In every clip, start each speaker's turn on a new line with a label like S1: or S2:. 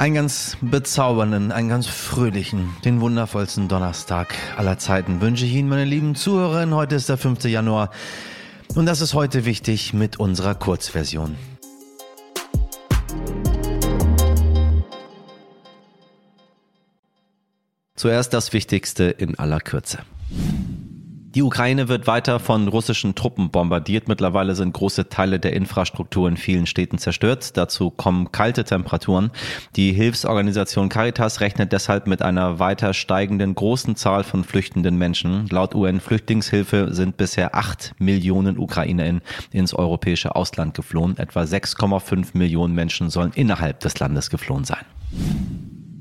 S1: Einen ganz bezaubernden, einen ganz fröhlichen, den wundervollsten Donnerstag aller Zeiten wünsche ich Ihnen, meine lieben Zuhörerinnen. Heute ist der 5. Januar und das ist heute wichtig mit unserer Kurzversion. Zuerst das Wichtigste in aller Kürze. Die Ukraine wird weiter von russischen Truppen bombardiert. Mittlerweile sind große Teile der Infrastruktur in vielen Städten zerstört. Dazu kommen kalte Temperaturen. Die Hilfsorganisation Caritas rechnet deshalb mit einer weiter steigenden großen Zahl von flüchtenden Menschen. Laut UN-Flüchtlingshilfe sind bisher acht Millionen UkrainerInnen ins europäische Ausland geflohen. Etwa 6,5 Millionen Menschen sollen innerhalb des Landes geflohen sein.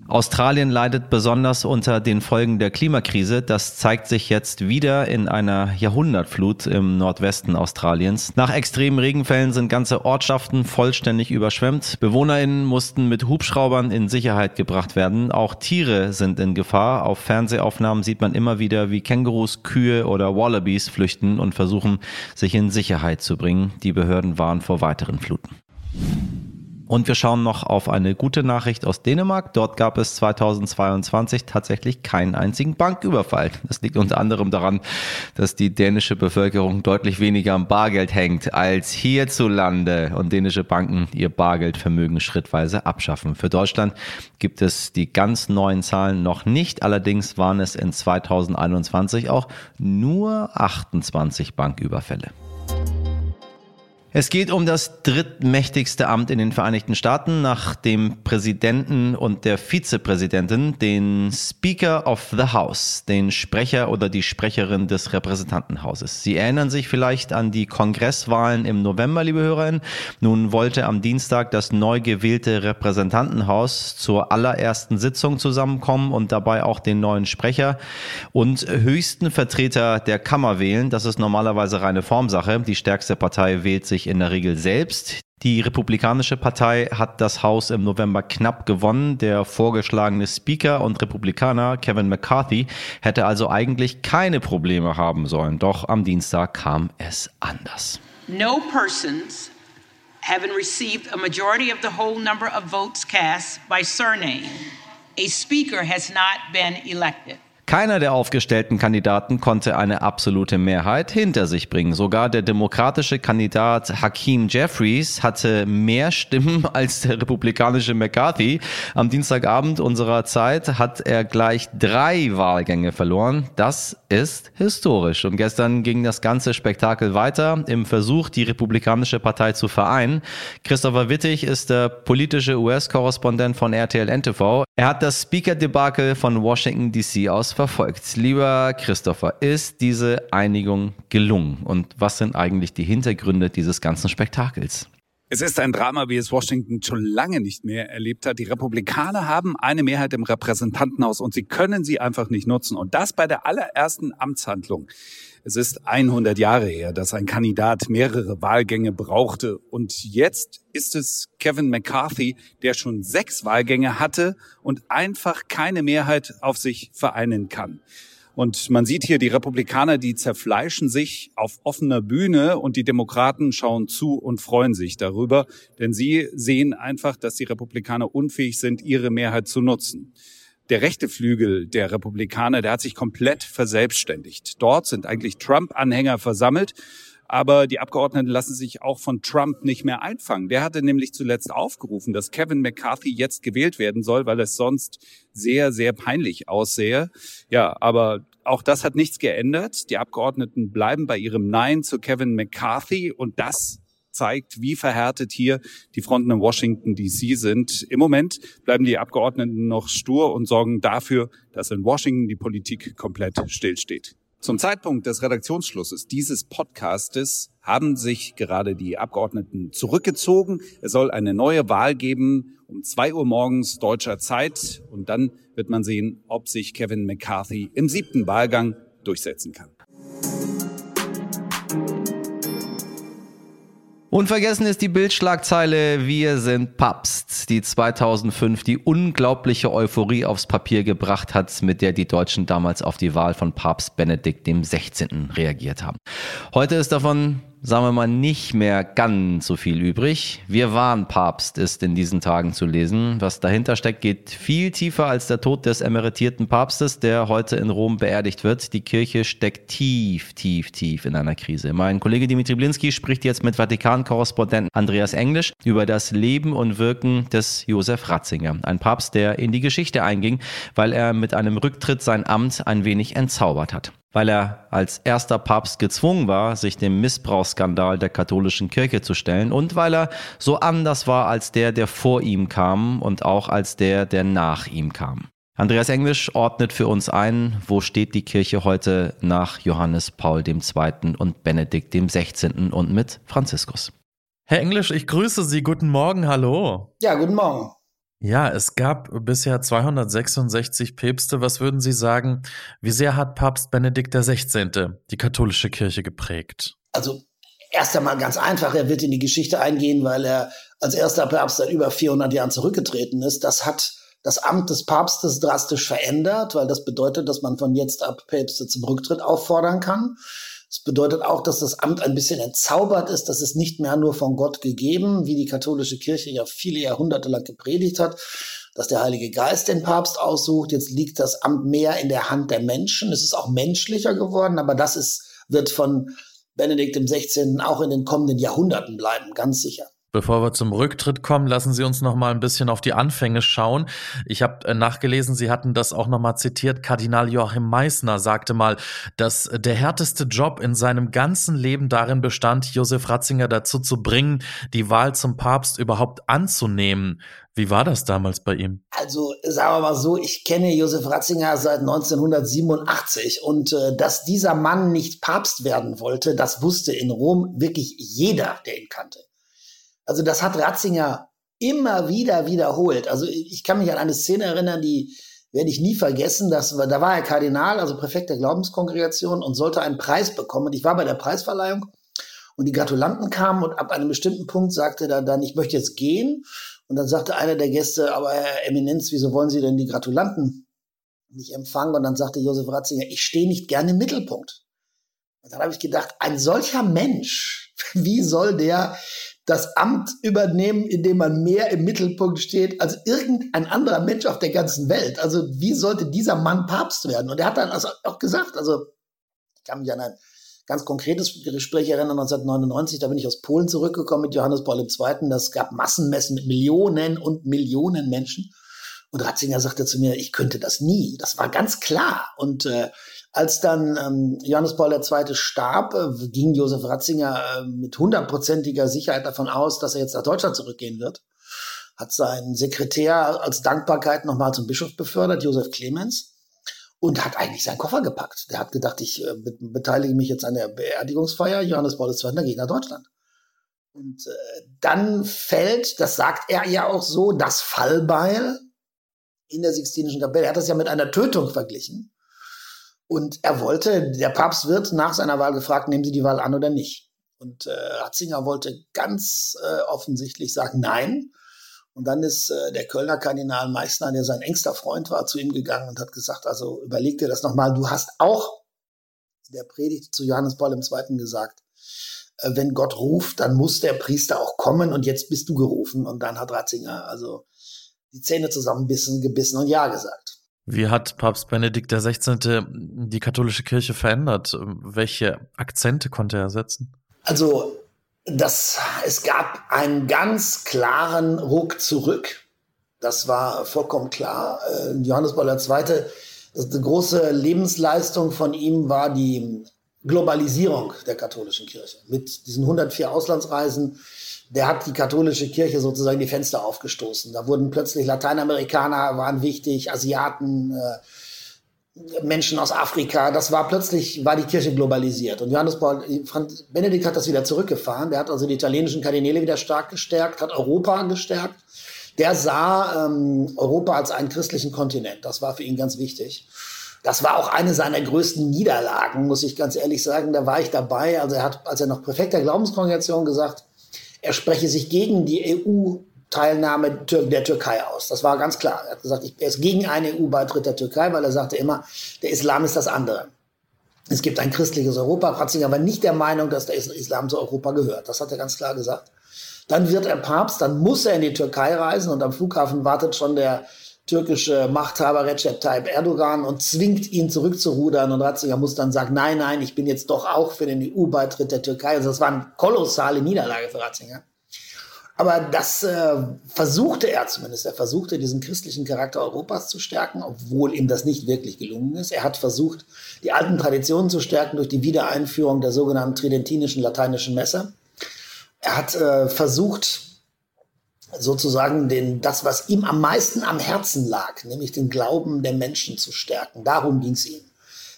S1: Australien leidet besonders unter den Folgen der Klimakrise. Das zeigt sich jetzt wieder in einer Jahrhundertflut im Nordwesten Australiens. Nach extremen Regenfällen sind ganze Ortschaften vollständig überschwemmt. BewohnerInnen mussten mit Hubschraubern in Sicherheit gebracht werden. Auch Tiere sind in Gefahr. Auf Fernsehaufnahmen sieht man immer wieder, wie Kängurus, Kühe oder Wallabies flüchten und versuchen, sich in Sicherheit zu bringen. Die Behörden warnen vor weiteren Fluten. Und wir schauen noch auf eine gute Nachricht aus Dänemark. Dort gab es 2022 tatsächlich keinen einzigen Banküberfall. Das liegt unter anderem daran, dass die dänische Bevölkerung deutlich weniger am Bargeld hängt als hierzulande und dänische Banken ihr Bargeldvermögen schrittweise abschaffen. Für Deutschland gibt es die ganz neuen Zahlen noch nicht. Allerdings waren es in 2021 auch nur 28 Banküberfälle. Es geht um das drittmächtigste Amt in den Vereinigten Staaten nach dem Präsidenten und der Vizepräsidentin, den Speaker of the House, den Sprecher oder die Sprecherin des Repräsentantenhauses. Sie erinnern sich vielleicht an die Kongresswahlen im November, liebe Hörerinnen. Nun wollte am Dienstag das neu gewählte Repräsentantenhaus zur allerersten Sitzung zusammenkommen und dabei auch den neuen Sprecher und höchsten Vertreter der Kammer wählen. Das ist normalerweise reine Formsache. Die stärkste Partei wählt sich sich in der Regel selbst. Die Republikanische Partei hat das Haus im November knapp gewonnen. Der vorgeschlagene Speaker und Republikaner Kevin McCarthy hätte also eigentlich keine Probleme haben sollen. Doch am Dienstag kam es anders.
S2: No persons having received a majority of the whole number of votes cast by surname, a speaker has not been elected.
S1: Keiner der aufgestellten Kandidaten konnte eine absolute Mehrheit hinter sich bringen. Sogar der demokratische Kandidat Hakeem Jeffries hatte mehr Stimmen als der republikanische McCarthy. Am Dienstagabend unserer Zeit hat er gleich drei Wahlgänge verloren. Das ist historisch. Und gestern ging das ganze Spektakel weiter im Versuch, die republikanische Partei zu vereinen. Christopher Wittig ist der politische US-Korrespondent von RTL NTV. Er hat das Speaker-Debakel von Washington DC aus verfolgt. Lieber Christopher, ist diese Einigung gelungen? Und was sind eigentlich die Hintergründe dieses ganzen Spektakels?
S3: Es ist ein Drama, wie es Washington schon lange nicht mehr erlebt hat. Die Republikaner haben eine Mehrheit im Repräsentantenhaus und sie können sie einfach nicht nutzen. Und das bei der allerersten Amtshandlung. Es ist 100 Jahre her, dass ein Kandidat mehrere Wahlgänge brauchte. Und jetzt ist es Kevin McCarthy, der schon sechs Wahlgänge hatte und einfach keine Mehrheit auf sich vereinen kann. Und man sieht hier die Republikaner, die zerfleischen sich auf offener Bühne und die Demokraten schauen zu und freuen sich darüber, denn sie sehen einfach, dass die Republikaner unfähig sind, ihre Mehrheit zu nutzen der rechte Flügel der Republikaner, der hat sich komplett verselbstständigt. Dort sind eigentlich Trump-Anhänger versammelt. Aber die Abgeordneten lassen sich auch von Trump nicht mehr einfangen. Der hatte nämlich zuletzt aufgerufen, dass Kevin McCarthy jetzt gewählt werden soll, weil es sonst sehr, sehr peinlich aussähe. Ja, aber auch das hat nichts geändert. Die Abgeordneten bleiben bei ihrem Nein zu Kevin McCarthy und das zeigt, wie verhärtet hier die Fronten in Washington DC sind. Im Moment bleiben die Abgeordneten noch stur und sorgen dafür, dass in Washington die Politik komplett stillsteht. Zum Zeitpunkt des Redaktionsschlusses dieses Podcastes haben sich gerade die Abgeordneten zurückgezogen. Es soll eine neue Wahl geben um zwei Uhr morgens deutscher Zeit und dann wird man sehen, ob sich Kevin McCarthy im siebten Wahlgang durchsetzen kann.
S1: Unvergessen ist die Bildschlagzeile Wir sind Papst, die 2005 die unglaubliche Euphorie aufs Papier gebracht hat, mit der die Deutschen damals auf die Wahl von Papst Benedikt 16. reagiert haben. Heute ist davon sagen wir mal, nicht mehr ganz so viel übrig. Wir waren Papst ist in diesen Tagen zu lesen. Was dahinter steckt, geht viel tiefer als der Tod des emeritierten Papstes, der heute in Rom beerdigt wird. Die Kirche steckt tief, tief, tief in einer Krise. Mein Kollege Dimitri Blinski spricht jetzt mit Vatikan-Korrespondent Andreas Englisch über das Leben und Wirken des Josef Ratzinger. Ein Papst, der in die Geschichte einging, weil er mit einem Rücktritt sein Amt ein wenig entzaubert hat weil er als erster Papst gezwungen war, sich dem Missbrauchsskandal der katholischen Kirche zu stellen und weil er so anders war als der, der vor ihm kam und auch als der, der nach ihm kam. Andreas Englisch ordnet für uns ein, wo steht die Kirche heute nach Johannes Paul II. und Benedikt XVI. und mit Franziskus.
S4: Herr Englisch, ich grüße Sie. Guten Morgen, hallo.
S5: Ja, guten Morgen.
S4: Ja, es gab bisher 266 Päpste. Was würden Sie sagen, wie sehr hat Papst Benedikt XVI. die katholische Kirche geprägt?
S5: Also erst einmal ganz einfach, er wird in die Geschichte eingehen, weil er als erster Papst seit über 400 Jahren zurückgetreten ist. Das hat das Amt des Papstes drastisch verändert, weil das bedeutet, dass man von jetzt ab Päpste zum Rücktritt auffordern kann. Es bedeutet auch, dass das Amt ein bisschen entzaubert ist. Das ist nicht mehr nur von Gott gegeben, wie die katholische Kirche ja viele Jahrhunderte lang gepredigt hat, dass der Heilige Geist den Papst aussucht. Jetzt liegt das Amt mehr in der Hand der Menschen. Es ist auch menschlicher geworden, aber das ist, wird von Benedikt 16. auch in den kommenden Jahrhunderten bleiben, ganz sicher.
S4: Bevor wir zum Rücktritt kommen, lassen Sie uns noch mal ein bisschen auf die Anfänge schauen. Ich habe äh, nachgelesen, Sie hatten das auch noch mal zitiert. Kardinal Joachim Meissner sagte mal, dass der härteste Job in seinem ganzen Leben darin bestand, Josef Ratzinger dazu zu bringen, die Wahl zum Papst überhaupt anzunehmen. Wie war das damals bei ihm?
S5: Also sagen wir mal so, ich kenne Josef Ratzinger seit 1987 und äh, dass dieser Mann nicht Papst werden wollte, das wusste in Rom wirklich jeder, der ihn kannte. Also das hat Ratzinger immer wieder wiederholt. Also ich kann mich an eine Szene erinnern, die werde ich nie vergessen. Das da war er Kardinal, also Präfekt der Glaubenskongregation und sollte einen Preis bekommen. ich war bei der Preisverleihung und die Gratulanten kamen und ab einem bestimmten Punkt sagte er dann, ich möchte jetzt gehen. Und dann sagte einer der Gäste, aber Herr Eminenz, wieso wollen Sie denn die Gratulanten nicht empfangen? Und dann sagte Josef Ratzinger, ich stehe nicht gerne im Mittelpunkt. Und dann habe ich gedacht, ein solcher Mensch, wie soll der das Amt übernehmen, indem man mehr im Mittelpunkt steht als irgendein anderer Mensch auf der ganzen Welt. Also wie sollte dieser Mann Papst werden? Und er hat dann also auch gesagt, also ich kann mich an ein ganz konkretes Gespräch erinnern, 1999, da bin ich aus Polen zurückgekommen mit Johannes Paul II. Das gab Massenmessen mit Millionen und Millionen Menschen. Und Ratzinger sagte zu mir, ich könnte das nie. Das war ganz klar. Und äh, als dann ähm, Johannes Paul II. starb, äh, ging Josef Ratzinger äh, mit hundertprozentiger Sicherheit davon aus, dass er jetzt nach Deutschland zurückgehen wird. Hat seinen Sekretär als Dankbarkeit nochmal zum Bischof befördert, Josef Clemens, und hat eigentlich seinen Koffer gepackt. Der hat gedacht, ich äh, be beteilige mich jetzt an der Beerdigungsfeier. Johannes Paul II. geht nach Deutschland. Und äh, dann fällt, das sagt er ja auch so, das Fallbeil in der Sixtinischen Kapelle. Er hat das ja mit einer Tötung verglichen. Und er wollte, der Papst wird nach seiner Wahl gefragt, nehmen Sie die Wahl an oder nicht? Und äh, Ratzinger wollte ganz äh, offensichtlich sagen, nein. Und dann ist äh, der Kölner Kardinal Meissner, der sein engster Freund war, zu ihm gegangen und hat gesagt, also überleg dir das nochmal, du hast auch der Predigt zu Johannes Paul II. gesagt, äh, wenn Gott ruft, dann muss der Priester auch kommen und jetzt bist du gerufen. Und dann hat Ratzinger also die Zähne zusammenbissen, gebissen und Ja gesagt.
S4: Wie hat Papst Benedikt XVI. die katholische Kirche verändert? Welche Akzente konnte er setzen?
S5: Also, das, es gab einen ganz klaren Ruck zurück. Das war vollkommen klar. Äh, Johannes Paul II., die große Lebensleistung von ihm war die Globalisierung der katholischen Kirche. Mit diesen 104 Auslandsreisen, der hat die katholische Kirche sozusagen die Fenster aufgestoßen. Da wurden plötzlich Lateinamerikaner waren wichtig, Asiaten, äh, Menschen aus Afrika. Das war plötzlich, war die Kirche globalisiert. Und Johannes Paul, Franz Benedikt hat das wieder zurückgefahren. Der hat also die italienischen Kardinäle wieder stark gestärkt, hat Europa gestärkt. Der sah ähm, Europa als einen christlichen Kontinent. Das war für ihn ganz wichtig. Das war auch eine seiner größten Niederlagen, muss ich ganz ehrlich sagen. Da war ich dabei. Also er hat, als er noch Präfekt der Glaubenskongregation gesagt, er spreche sich gegen die EU-Teilnahme der Türkei aus. Das war ganz klar. Er hat gesagt, er ist gegen einen EU-Beitritt der Türkei, weil er sagte immer, der Islam ist das andere. Es gibt ein christliches Europa. Ratzinger war nicht der Meinung, dass der Islam zu Europa gehört. Das hat er ganz klar gesagt. Dann wird er Papst, dann muss er in die Türkei reisen und am Flughafen wartet schon der türkische Machthaber Recep Tayyip Erdogan und zwingt ihn zurückzurudern und Ratzinger muss dann sagen, nein, nein, ich bin jetzt doch auch für den EU-Beitritt der Türkei. Also das war eine kolossale Niederlage für Ratzinger. Aber das äh, versuchte er zumindest. Er versuchte, diesen christlichen Charakter Europas zu stärken, obwohl ihm das nicht wirklich gelungen ist. Er hat versucht, die alten Traditionen zu stärken durch die Wiedereinführung der sogenannten tridentinischen lateinischen Messe. Er hat äh, versucht, sozusagen den, das, was ihm am meisten am Herzen lag, nämlich den Glauben der Menschen zu stärken. Darum ging es ihm.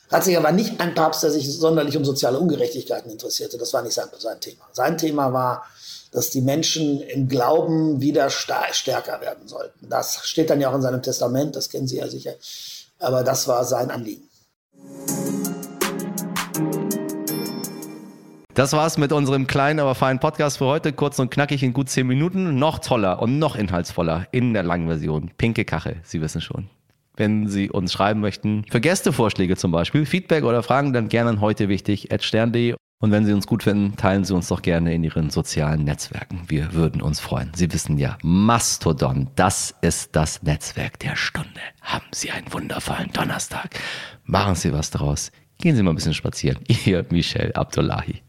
S5: Ratzinger war nicht ein Papst, der sich sonderlich um soziale Ungerechtigkeiten interessierte. Das war nicht sein, sein Thema. Sein Thema war, dass die Menschen im Glauben wieder stärker werden sollten. Das steht dann ja auch in seinem Testament, das kennen Sie ja sicher. Aber das war sein Anliegen.
S1: Das war's mit unserem kleinen, aber feinen Podcast für heute. Kurz und knackig in gut zehn Minuten. Noch toller und noch inhaltsvoller in der langen Version. Pinke Kachel, Sie wissen schon. Wenn Sie uns schreiben möchten, für Gästevorschläge zum Beispiel, Feedback oder Fragen, dann gerne heute wichtig, stern.de und wenn Sie uns gut finden, teilen Sie uns doch gerne in Ihren sozialen Netzwerken. Wir würden uns freuen. Sie wissen ja, Mastodon, das ist das Netzwerk der Stunde. Haben Sie einen wundervollen Donnerstag. Machen Sie was draus. Gehen Sie mal ein bisschen spazieren. Ihr Michel Abdullahi.